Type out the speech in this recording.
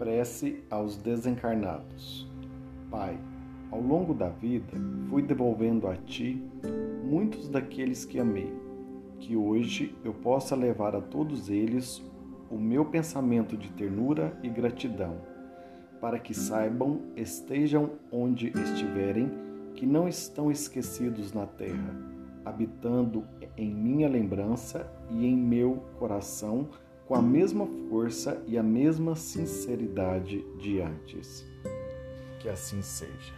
Prece aos desencarnados. Pai, ao longo da vida, fui devolvendo a Ti muitos daqueles que amei, que hoje eu possa levar a todos eles o meu pensamento de ternura e gratidão, para que saibam, estejam onde estiverem, que não estão esquecidos na terra, habitando em minha lembrança e em meu coração com a mesma força e a mesma sinceridade de antes. Que assim seja.